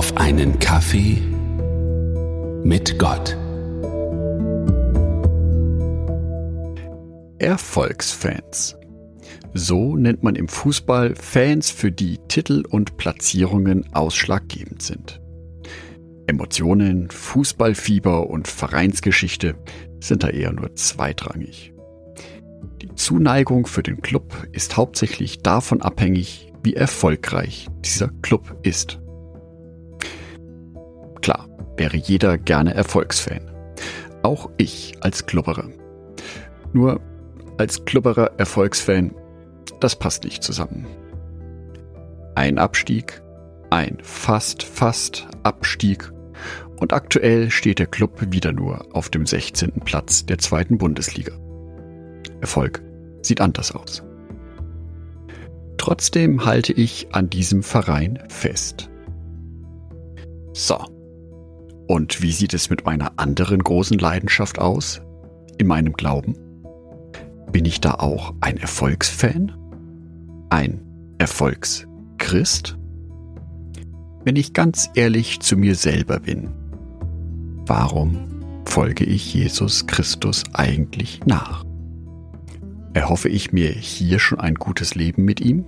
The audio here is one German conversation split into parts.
auf einen Kaffee mit Gott. Erfolgsfans. So nennt man im Fußball Fans, für die Titel und Platzierungen ausschlaggebend sind. Emotionen, Fußballfieber und Vereinsgeschichte sind da eher nur zweitrangig. Die Zuneigung für den Club ist hauptsächlich davon abhängig, wie erfolgreich dieser Club ist. Wäre jeder gerne Erfolgsfan. Auch ich als Klubberer. Nur als Klubberer Erfolgsfan, das passt nicht zusammen. Ein Abstieg, ein fast, fast Abstieg und aktuell steht der Club wieder nur auf dem 16. Platz der zweiten Bundesliga. Erfolg sieht anders aus. Trotzdem halte ich an diesem Verein fest. So. Und wie sieht es mit meiner anderen großen Leidenschaft aus? In meinem Glauben? Bin ich da auch ein Erfolgsfan? Ein Erfolgschrist? Wenn ich ganz ehrlich zu mir selber bin, warum folge ich Jesus Christus eigentlich nach? Erhoffe ich mir hier schon ein gutes Leben mit ihm?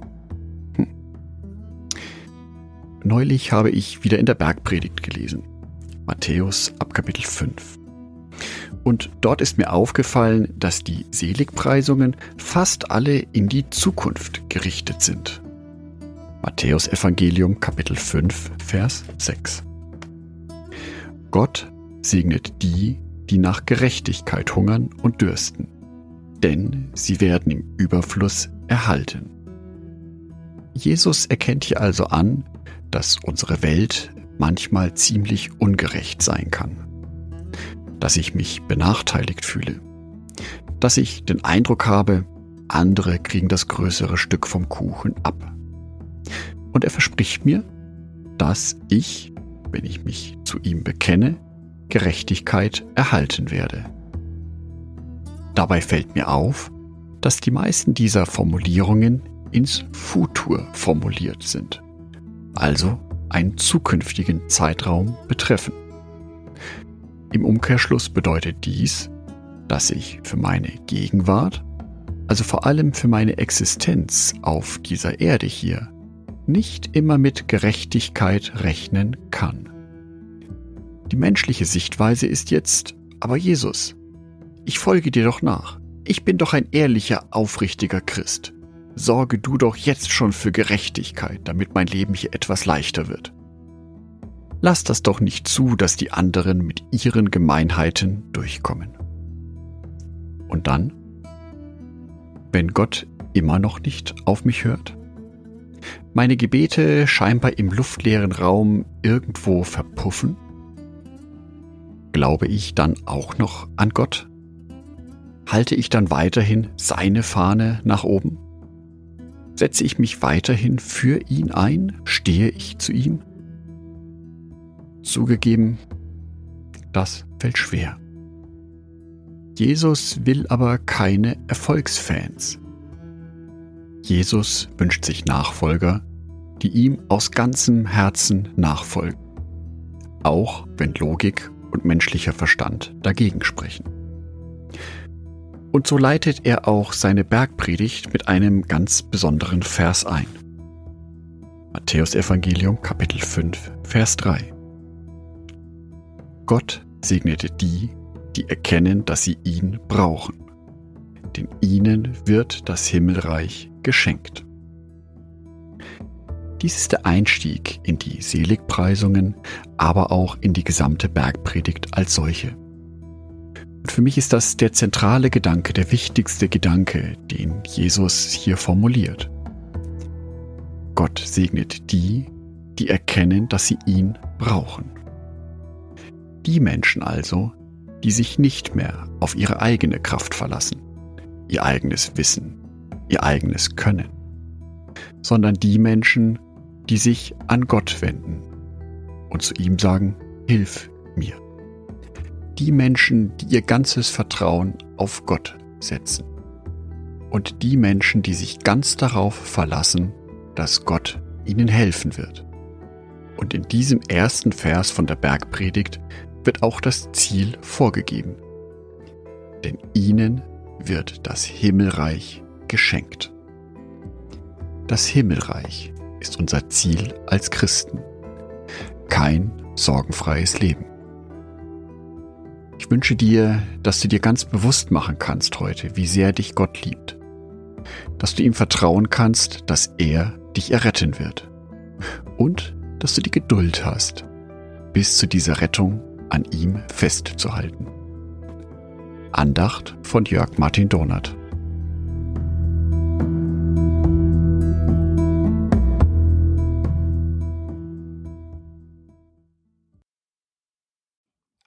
Hm. Neulich habe ich wieder in der Bergpredigt gelesen. Matthäus ab Kapitel 5. Und dort ist mir aufgefallen, dass die Seligpreisungen fast alle in die Zukunft gerichtet sind. Matthäus Evangelium Kapitel 5, Vers 6. Gott segnet die, die nach Gerechtigkeit hungern und dürsten, denn sie werden im Überfluss erhalten. Jesus erkennt hier also an, dass unsere Welt manchmal ziemlich ungerecht sein kann dass ich mich benachteiligt fühle, dass ich den Eindruck habe, andere kriegen das größere Stück vom Kuchen ab. Und er verspricht mir, dass ich, wenn ich mich zu ihm bekenne, Gerechtigkeit erhalten werde. Dabei fällt mir auf, dass die meisten dieser Formulierungen ins Futur formuliert sind, also einen zukünftigen Zeitraum betreffen. Im Umkehrschluss bedeutet dies, dass ich für meine Gegenwart, also vor allem für meine Existenz auf dieser Erde hier, nicht immer mit Gerechtigkeit rechnen kann. Die menschliche Sichtweise ist jetzt, aber Jesus, ich folge dir doch nach. Ich bin doch ein ehrlicher, aufrichtiger Christ. Sorge du doch jetzt schon für Gerechtigkeit, damit mein Leben hier etwas leichter wird. Lass das doch nicht zu, dass die anderen mit ihren Gemeinheiten durchkommen. Und dann? Wenn Gott immer noch nicht auf mich hört? Meine Gebete scheinbar im luftleeren Raum irgendwo verpuffen? Glaube ich dann auch noch an Gott? Halte ich dann weiterhin seine Fahne nach oben? Setze ich mich weiterhin für ihn ein? Stehe ich zu ihm? Zugegeben, das fällt schwer. Jesus will aber keine Erfolgsfans. Jesus wünscht sich Nachfolger, die ihm aus ganzem Herzen nachfolgen, auch wenn Logik und menschlicher Verstand dagegen sprechen. Und so leitet er auch seine Bergpredigt mit einem ganz besonderen Vers ein. Matthäus Evangelium Kapitel 5, Vers 3. Gott segnete die, die erkennen, dass sie ihn brauchen. Denn ihnen wird das Himmelreich geschenkt. Dies ist der Einstieg in die Seligpreisungen, aber auch in die gesamte Bergpredigt als solche. Für mich ist das der zentrale Gedanke, der wichtigste Gedanke, den Jesus hier formuliert. Gott segnet die, die erkennen, dass sie ihn brauchen. Die Menschen also, die sich nicht mehr auf ihre eigene Kraft verlassen, ihr eigenes Wissen, ihr eigenes Können, sondern die Menschen, die sich an Gott wenden und zu ihm sagen, Hilf mir. Die Menschen, die ihr ganzes Vertrauen auf Gott setzen. Und die Menschen, die sich ganz darauf verlassen, dass Gott ihnen helfen wird. Und in diesem ersten Vers von der Bergpredigt wird auch das Ziel vorgegeben. Denn ihnen wird das Himmelreich geschenkt. Das Himmelreich ist unser Ziel als Christen. Kein sorgenfreies Leben. Ich wünsche dir, dass du dir ganz bewusst machen kannst heute, wie sehr dich Gott liebt. Dass du ihm vertrauen kannst, dass er dich erretten wird. Und dass du die Geduld hast, bis zu dieser Rettung an ihm festzuhalten. Andacht von Jörg Martin Donat.